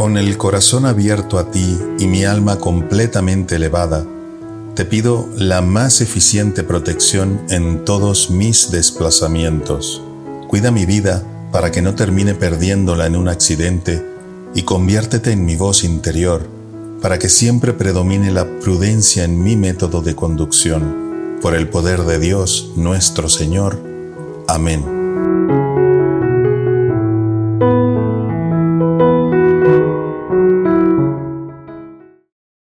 Con el corazón abierto a ti y mi alma completamente elevada, te pido la más eficiente protección en todos mis desplazamientos. Cuida mi vida para que no termine perdiéndola en un accidente y conviértete en mi voz interior para que siempre predomine la prudencia en mi método de conducción. Por el poder de Dios nuestro Señor. Amén.